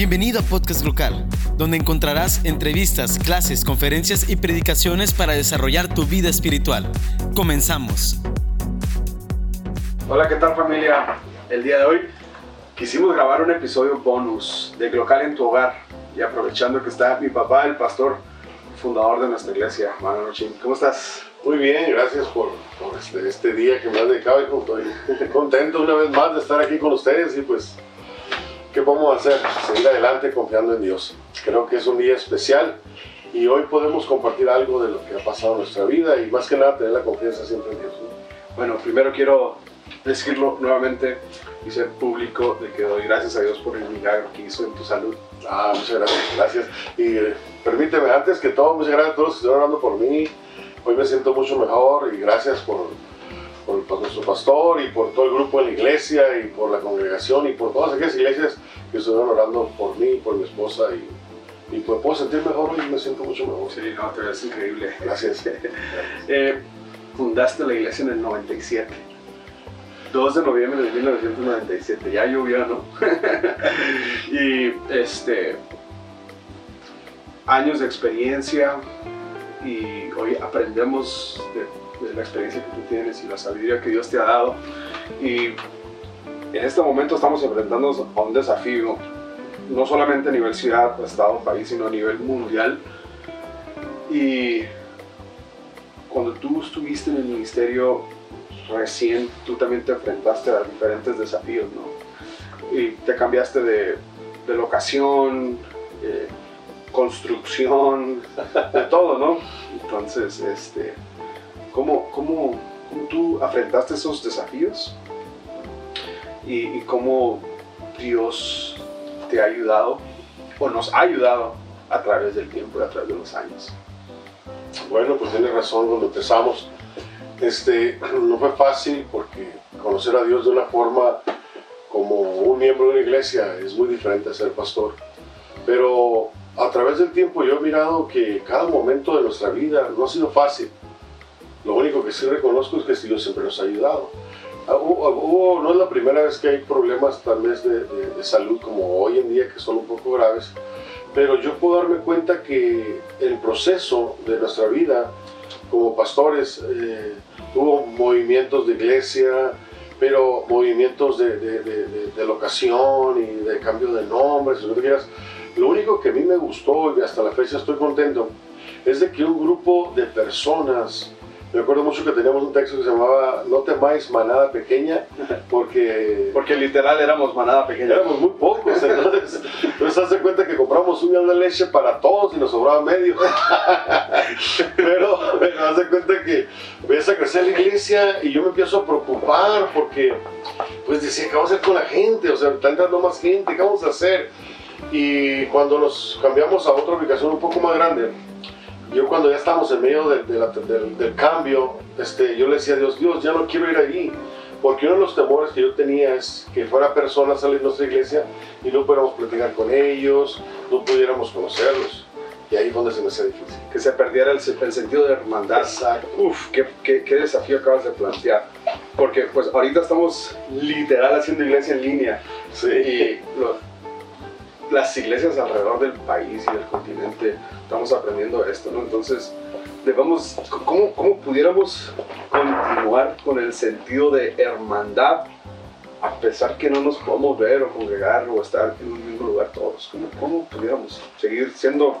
Bienvenido a Podcast Local, donde encontrarás entrevistas, clases, conferencias y predicaciones para desarrollar tu vida espiritual. Comenzamos. Hola, ¿qué tal familia? El día de hoy quisimos grabar un episodio bonus de Local en tu hogar y aprovechando que está mi papá, el pastor, fundador de nuestra iglesia, Manuel Chin. ¿Cómo estás? Muy bien, gracias por, por este, este día que me has dedicado y estoy contento una vez más de estar aquí con ustedes y pues ¿Qué podemos hacer? Seguir adelante confiando en Dios. Creo que es un día especial y hoy podemos compartir algo de lo que ha pasado en nuestra vida y más que nada tener la confianza siempre en Dios. Bueno, primero quiero decirlo nuevamente y ser público de que doy gracias a Dios por el milagro que hizo en tu salud. Ah, muchas gracias, gracias. Y eh, permíteme, antes que todo, muchas gracias a todos los que están orando por mí. Hoy me siento mucho mejor y gracias por pastor y por todo el grupo de la iglesia y por la congregación y por todas aquellas iglesias que estuvieron orando por mí, por mi esposa y, y pues puedo sentir mejor y me siento mucho mejor. Sí, no, te ves increíble. Gracias. eh, fundaste la iglesia en el 97. 2 de noviembre de 1997, ya llovió, ¿no? y este, años de experiencia y hoy aprendemos de la experiencia que tú tienes y la sabiduría que Dios te ha dado. Y en este momento estamos enfrentándonos a un desafío, no solamente a nivel ciudad, estado, país, sino a nivel mundial. Y cuando tú estuviste en el ministerio recién, tú también te enfrentaste a diferentes desafíos, ¿no? Y te cambiaste de, de locación, eh, construcción, de todo, ¿no? Entonces, este, ¿Cómo, cómo, tú afrontaste esos desafíos? Y, cómo Dios te ha ayudado o nos ha ayudado a través del tiempo y a través de los años. Bueno, pues tienes razón cuando empezamos. Este, no fue fácil porque conocer a Dios de una forma como un miembro de una iglesia es muy diferente a ser pastor. Pero a través del tiempo yo he mirado que cada momento de nuestra vida no ha sido fácil. Lo único que sí reconozco es que Dios siempre nos ha ayudado. Ah, no es la primera vez que hay problemas tal vez de, salud como hoy en día que son un poco graves, pero yo puedo darme cuenta que el proceso de nuestra vida como pastores eh, hubo movimientos de iglesia, pero movimientos de, de, locación y de cambio de nombres, lo que Lo único que a mí me gustó y hasta la fecha estoy contento es de que un grupo de personas me acuerdo mucho que teníamos un texto que se llamaba No temáis manada pequeña, porque... Porque literal éramos manada pequeña. Éramos muy pocos, entonces, entonces hace cuenta que compramos un de leche para todos y nos sobraba medio. pero, pero hace cuenta que empieza a crecer la iglesia y yo me empiezo a preocupar porque, pues decía, ¿qué vamos a hacer con la gente? O sea, está entrando más gente, ¿qué vamos a hacer? Y cuando nos cambiamos a otra ubicación un poco más grande, yo cuando ya estábamos en medio del, cambio, este, yo le decía a Dios, Dios, ya no quiero ir allí, porque uno de los temores que yo tenía es que fuera persona a salir de nuestra iglesia y no pudiéramos platicar con ellos, no pudiéramos conocerlos. Y ahí es donde se me hacía difícil. Que se perdiera el, sentido de hermandad. Exacto. Uf, qué, qué, qué, desafío acabas de plantear. Porque pues ahorita estamos literal haciendo iglesia en línea. Sí. Y las iglesias alrededor del país y del continente estamos aprendiendo esto, ¿no? Entonces, debemos, ¿cómo, ¿cómo pudiéramos continuar con el sentido de hermandad a pesar que no nos podemos ver o congregar o estar en un mismo lugar todos? ¿Cómo, cómo pudiéramos seguir siendo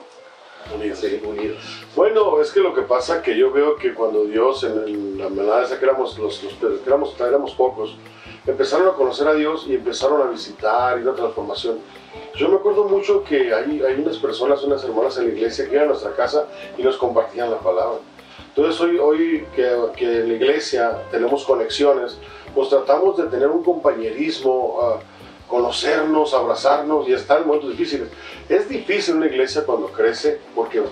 unidos. unidos. Bueno, es que lo que pasa que yo veo que cuando Dios, en, la manada esa que éramos, los, los, que éramos, éramos pocos, empezaron a conocer a Dios y empezaron a visitar y una transformación. Yo me acuerdo mucho que hay, hay unas personas, unas hermanas en la iglesia que iban a nuestra casa y nos compartían la palabra. Entonces hoy, hoy que, que en la iglesia tenemos conexiones, pues tratamos de tener un compañerismo, uh, conocernos, abrazarnos y estar en momentos difíciles. Es difícil una iglesia cuando crece porque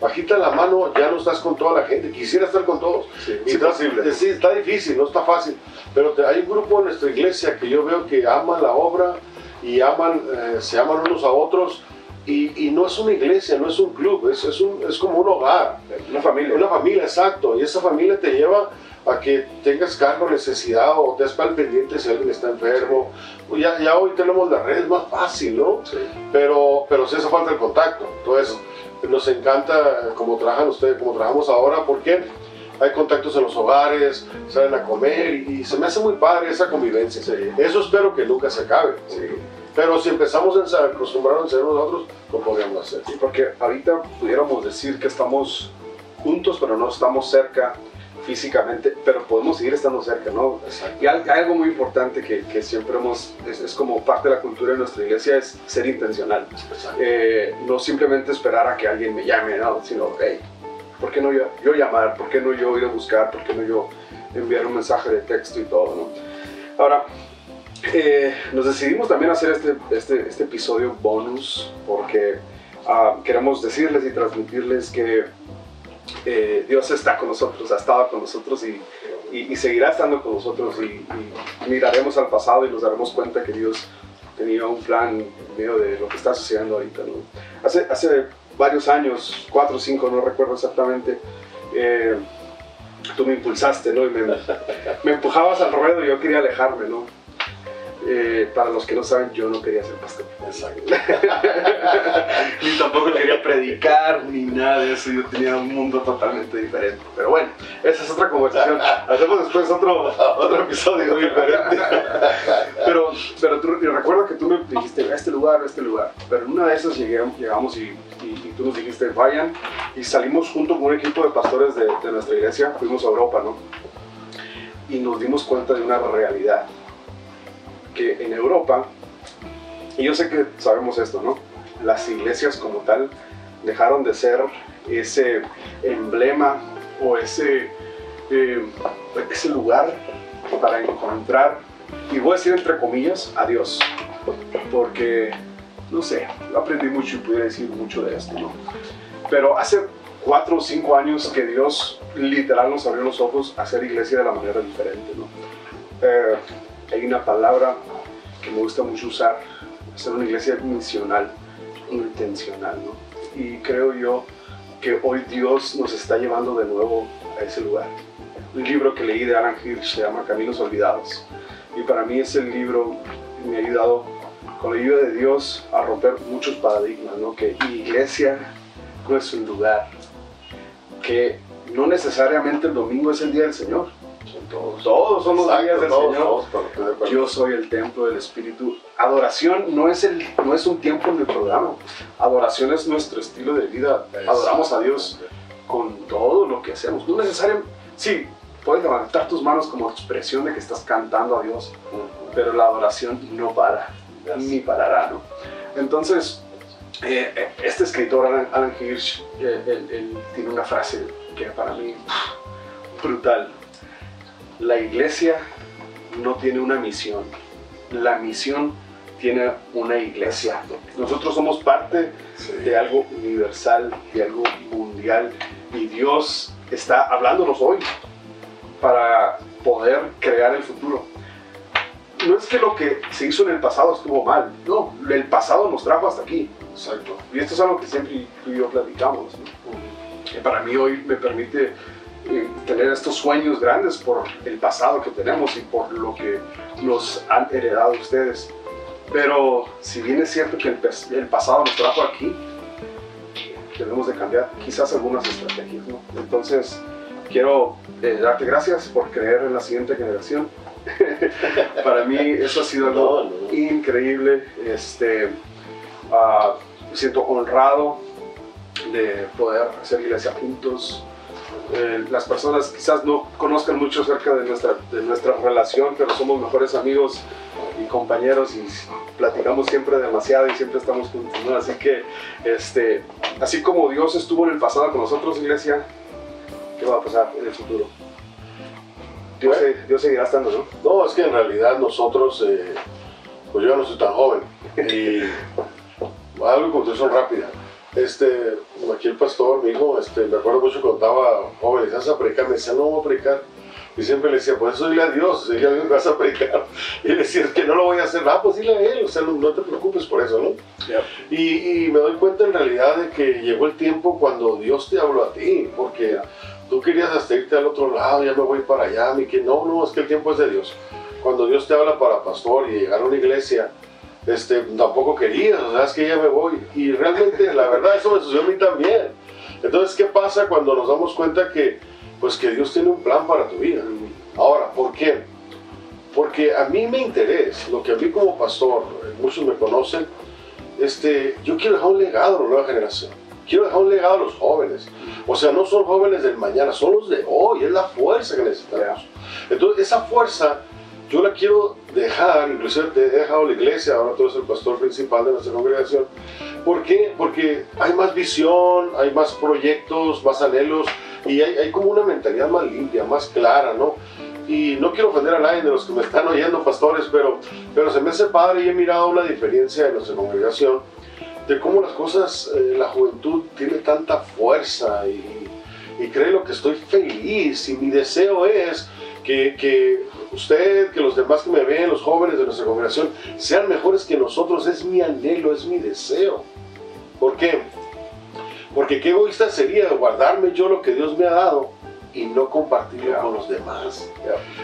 bajita la mano ya no estás con toda la gente, quisiera estar con todos. Sí, y está, sí, está difícil, no está fácil, pero hay un grupo en nuestra iglesia que yo veo que ama la obra, y aman, eh, se aman unos a otros. Y, y, no es una iglesia, no es un club, es, es, un, es como un hogar. Una familia. Una familia, exacto. Y esa familia te lleva a que tengas cargo, necesidad o te al pendiente si alguien está enfermo. Pues ya, ya hoy tenemos las redes más fácil, ¿no? Sí. Pero, pero sí hace falta el contacto. Entonces, nos encanta como trabajan ustedes, como trabajamos ahora, porque hay contactos en los hogares, salen a comer y, se me hace muy padre esa convivencia. Eso espero que nunca se acabe. Pero si empezamos a acostumbrarnos a ser nosotros, lo podríamos hacer. Sí, porque ahorita pudiéramos decir que estamos juntos, pero no estamos cerca físicamente, pero podemos seguir estando cerca, ¿no? Y algo muy importante que, que siempre hemos, es, como parte de la cultura de nuestra iglesia, es ser intencional. Eh, no simplemente esperar a que alguien me llame, ¿no? Sino, hey, ¿por qué no yo, yo llamar? ¿Por qué no yo ir a buscar? ¿Por qué no yo enviar un mensaje de texto y todo, ¿no? Ahora, eh, nos decidimos también hacer este, este, este episodio bonus porque ah, queremos decirles y transmitirles que eh, Dios está con nosotros, ha estado con nosotros y, y, seguirá estando con nosotros y, miraremos al pasado y nos daremos cuenta que Dios tenía un plan en medio de lo que está sucediendo ahorita. ¿no? Hace, hace varios años, cuatro o cinco, no recuerdo exactamente, eh, tú me impulsaste, ¿no? Y me, me empujabas al ruedo y yo quería alejarme, ¿no? Eh, para los que no saben, yo no quería ser pastor. Exacto. ni tampoco quería predicar, ni nada de eso. Yo tenía un mundo totalmente diferente. Pero bueno, esa es otra conversación. Hacemos después otro, otro episodio diferente. pero pero tú, recuerdo que tú me dijiste, a este lugar, a este lugar. Pero en una de esas llegamos y, y, tú nos dijiste, vayan. Y salimos junto con un equipo de pastores de, de nuestra iglesia. Fuimos a Europa, ¿no? Y nos dimos cuenta de una realidad que en Europa, y yo sé que sabemos esto, ¿no? Las iglesias como tal dejaron de ser ese emblema o ese, eh, ese lugar para encontrar, y voy a decir entre comillas, a Dios. Porque, no sé, aprendí mucho y pudiera decir mucho de esto, ¿no? Pero hace cuatro o cinco años que Dios literal nos abrió los ojos a hacer iglesia de la manera diferente, ¿no? Eh, hay una palabra que me gusta mucho usar, hacer una iglesia misional, intencional, ¿no? Y creo yo que hoy Dios nos está llevando de nuevo a ese lugar. Un libro que leí de Alan Hirsch se llama Caminos Olvidados. Y para mí ese libro me ha ayudado con la ayuda de Dios a romper muchos paradigmas, ¿no? Que iglesia no es un lugar, que no necesariamente el domingo es el día del Señor, todos. Todos somos días del Señor. Yo soy el templo del Espíritu. Adoración no es, el, no es un tiempo en el programa. Adoración es nuestro estilo de vida. Adoramos a Dios con todo lo que hacemos. No necesariamente, sí, puedes levantar tus manos como expresión de que estás cantando a Dios, pero la adoración no para, ni parará, ¿no? Entonces, eh, eh, este escritor, Alan, Hirsch, eh, él tiene una frase que para mí brutal la iglesia no tiene una misión, la misión tiene una iglesia. Nosotros somos parte de algo universal, de algo mundial, y Dios está hablándonos hoy para poder crear el futuro. No es que lo que se hizo en el pasado estuvo mal, no, el pasado nos trajo hasta aquí. Exacto. Y esto es algo que siempre tú y yo platicamos. para mí hoy me permite tener estos sueños grandes por el pasado que tenemos y por lo que nos han heredado ustedes. Pero si bien es cierto que el, pasado nos trajo aquí, debemos de cambiar quizás algunas estrategias. ¿no? Entonces, quiero eh, darte gracias por creer en la siguiente generación. Para mí eso ha sido algo increíble. Este, uh, me siento honrado de poder hacer iglesia juntos, eh, las personas quizás no conozcan mucho acerca de nuestra, de nuestra relación, pero somos mejores amigos y compañeros y platicamos siempre demasiado y siempre estamos juntos, Así que, este, así como Dios estuvo en el pasado con nosotros, iglesia, ¿qué va a pasar en el futuro? Dios, Dios seguirá estando, ¿no? No, es que en realidad nosotros, eh, pues yo no soy tan joven y algo contestación rápida este, aquí el pastor, mi hijo, este, me acuerdo mucho cuando estaba joven, vas a predicar, me decía, no voy a predicar. Y siempre le decía, pues eso dile a Dios, dile a Dios vas a predicar. Y le decía, que no lo voy a hacer, ah, pues dile a Él, o sea, no, te preocupes por eso, ¿no? Y, y, me doy cuenta en realidad de que llegó el tiempo cuando Dios te habló a ti, porque tú querías hasta irte al otro lado, ya me voy para allá, mi que no, no, es que el tiempo es de Dios. Cuando Dios te habla para pastor y llegar a una iglesia, este, tampoco querías, o sea, es que ya me voy. Y realmente, la verdad, eso me sucedió a mí también. Entonces, ¿qué pasa cuando nos damos cuenta que, pues, que Dios tiene un plan para tu vida? Ahora, ¿por qué? Porque a mí me interesa, lo que a mí como pastor, muchos me conocen, este, yo quiero dejar un legado a la nueva generación. Quiero dejar un legado a los jóvenes. O sea, no son jóvenes del mañana, son los de hoy, es la fuerza que necesitamos. Entonces, esa fuerza yo la quiero dejar, inclusive te he dejado la iglesia, ahora tú eres el pastor principal de nuestra congregación. ¿Por qué? Porque hay más visión, hay más proyectos, más anhelos y hay, hay como una mentalidad más limpia, más clara, ¿no? Y no quiero ofender a nadie de los que me están oyendo, pastores, pero, pero se me hace padre y he mirado una diferencia en nuestra congregación de cómo las cosas, eh, la juventud tiene tanta fuerza y, y creo que estoy feliz y mi deseo es que, que, usted, que los demás que me ven, los jóvenes de nuestra congregación, sean mejores que nosotros. Es mi anhelo, es mi deseo. ¿Por qué? Porque qué egoísta sería guardarme yo lo que Dios me ha dado y no compartirlo con los demás.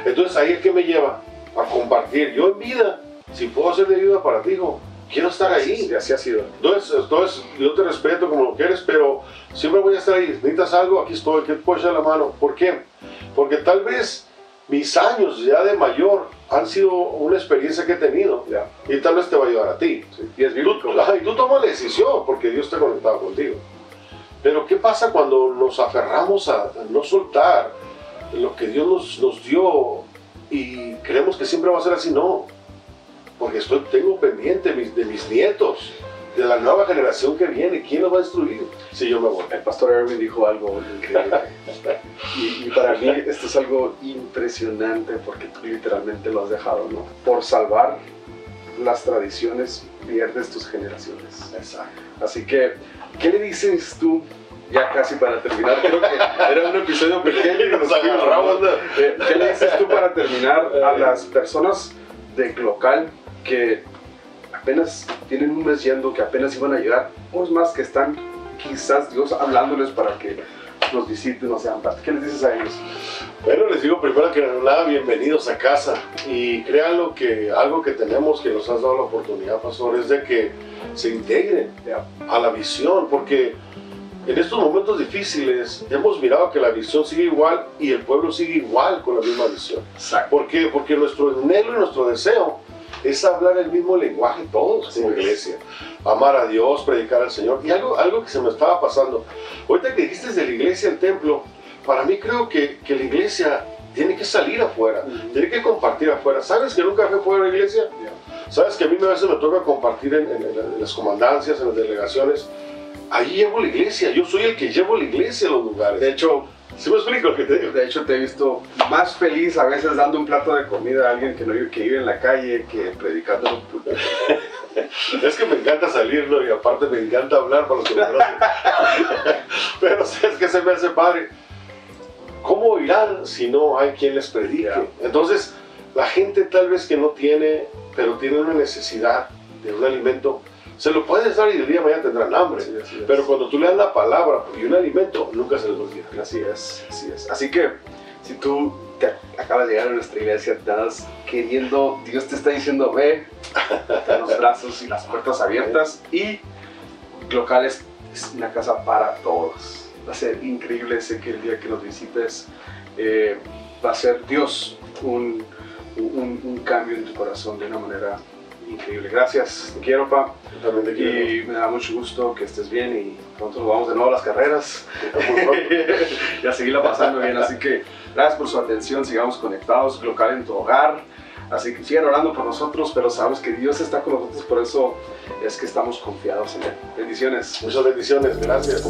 Entonces ahí es que me lleva a compartir. Yo en vida, si puedo ser de ayuda para ti, hijo, quiero estar ahí. Y así ha sido. Entonces, entonces, yo te respeto como lo quieres, pero siempre voy a estar ahí. Necesitas algo, aquí estoy, que te puedo echar la mano. ¿Por qué? Porque tal vez mis años ya de mayor han sido una experiencia que he tenido Ya. y tal vez te va a ayudar a ti. Sí. Y es Tú, bíblico. ajá, y tú tomas la decisión porque Dios está conectado contigo. Pero ¿qué pasa cuando nos aferramos a, a no soltar lo que Dios nos, nos dio y creemos que siempre va a ser así? No, porque estoy, tengo pendiente mis- de mis nietos, de la nueva generación que viene. ¿Quién los va a destruir si yo me voy? El pastor Erwin dijo algo increíble. y, y para mí esto es algo impresionante porque tú literalmente lo has dejado, ¿no? Por salvar las tradiciones pierdes tus generaciones. Exacto. Así que, ¿qué le dices tú? Ya casi para terminar, creo que era un episodio pequeño. y Nos agarramos. Eh, ¿Qué le dices tú para terminar a las personas de local que apenas tienen un mes yendo, que apenas iban a llegar, unos más que están quizás Dios hablándoles para que nos visiten, nos sean parte? ¿Qué les dices a ellos? Bueno, les digo primero que nada, bienvenidos a casa. Y créanlo que algo que tenemos, que nos has dado la oportunidad, pastor, es de que se integren a la visión, porque en estos momentos difíciles hemos mirado que la visión sigue igual y el pueblo sigue igual con la misma visión. Exacto. ¿Por qué? Porque nuestro anhelo y nuestro deseo es hablar el mismo lenguaje todos Así como es. iglesia. Amar a Dios, predicar al Señor. Y algo, algo que se me estaba pasando. Ahorita que dijiste de la iglesia al templo, para mí creo que, que la iglesia tiene que salir afuera, Ujú. tiene que compartir afuera. ¿Sabes que nunca fui fuera de la iglesia? ¿Sabes que a mí a veces me toca compartir en, en- en las comandancias, en las delegaciones? Ahí llevo la iglesia, yo soy el que llevo la iglesia a los lugares. De hecho, ¿Sí me explico lo que te digo? de hecho te he visto más feliz a veces dando un plato de comida a alguien que, no, vive- que vive en la calle que predicando en un púlpito. Es que me encanta salir, ¿no? Y aparte me encanta hablar para los que me conocen. Pero ¿sabes qué se me hace padre? ¿Cómo irán si no hay quien les predique? Entonces, la gente tal vez que no tiene, pero tiene una necesidad de un alimento, se lo puedes dar y el día de mañana tendrán hambre. Sí. Pero cuando tú le das la palabra y un alimento, nunca se les olvida. Así es, así es. Así que si tú te acabas de llegar a nuestra iglesia, te estás queriendo, Dios te está diciendo, ve, los brazos y las puertas abiertas y locales es una casa para todos. Va a ser increíble, sé que el día que nos visites eh, va a ser Dios un, un, un cambio en tu corazón de una manera increíble. Gracias, te quiero, pa. Yo también te quiero. Y me da mucho gusto que estés bien y pronto nos vamos de nuevo a las carreras y a seguirla pasando bien. Así que gracias por su atención, sigamos conectados, local en tu hogar. Así que sigan orando por nosotros, pero sabemos que Dios está con nosotros, por eso es que estamos confiados en Él. Bendiciones. Muchas bendiciones, gracias.